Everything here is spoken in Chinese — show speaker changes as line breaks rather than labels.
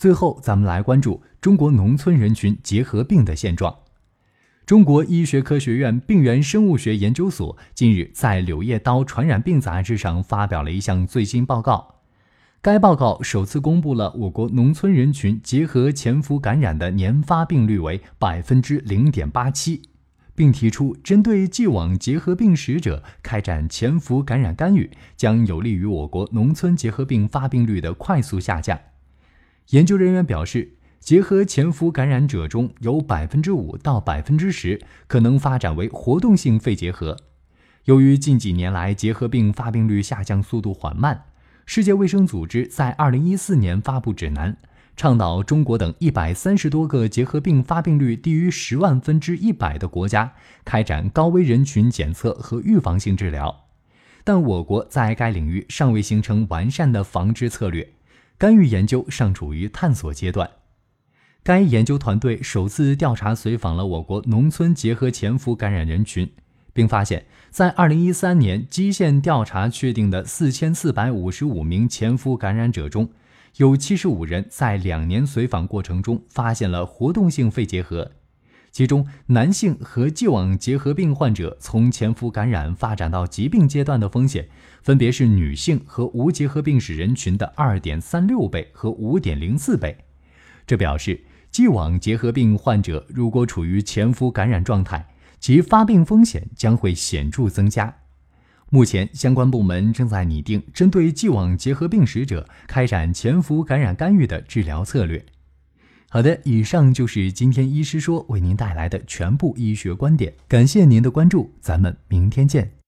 最后，咱们来关注中国农村人群结核病的现状。中国医学科学院病原生物学研究所近日在《柳叶刀传染病杂志》上发表了一项最新报告。该报告首次公布了我国农村人群结核潜伏感染的年发病率为百分之零点八七，并提出针对既往结核病史者开展潜伏感染干预，将有利于我国农村结核病发病率的快速下降。研究人员表示，结核潜伏感染者中有百分之五到百分之十可能发展为活动性肺结核。由于近几年来结核病发病率下降速度缓慢，世界卫生组织在二零一四年发布指南，倡导中国等一百三十多个结核病发病率低于十万分之一百的国家开展高危人群检测和预防性治疗。但我国在该领域尚未形成完善的防治策略。干预研究尚处于探索阶段。该研究团队首次调查随访了我国农村结核潜伏感染人群，并发现，在2013年基线调查确定的4455名潜伏感染者中，有75人在两年随访过程中发现了活动性肺结核。其中，男性和既往结核病患者从潜伏感染发展到疾病阶段的风险，分别是女性和无结核病史人群的二点三六倍和五点零四倍。这表示，既往结核病患者如果处于潜伏感染状态，其发病风险将会显著增加。目前，相关部门正在拟定针对既往结核病史者开展潜伏感染干预的治疗策略。好的，以上就是今天医师说为您带来的全部医学观点，感谢您的关注，咱们明天见。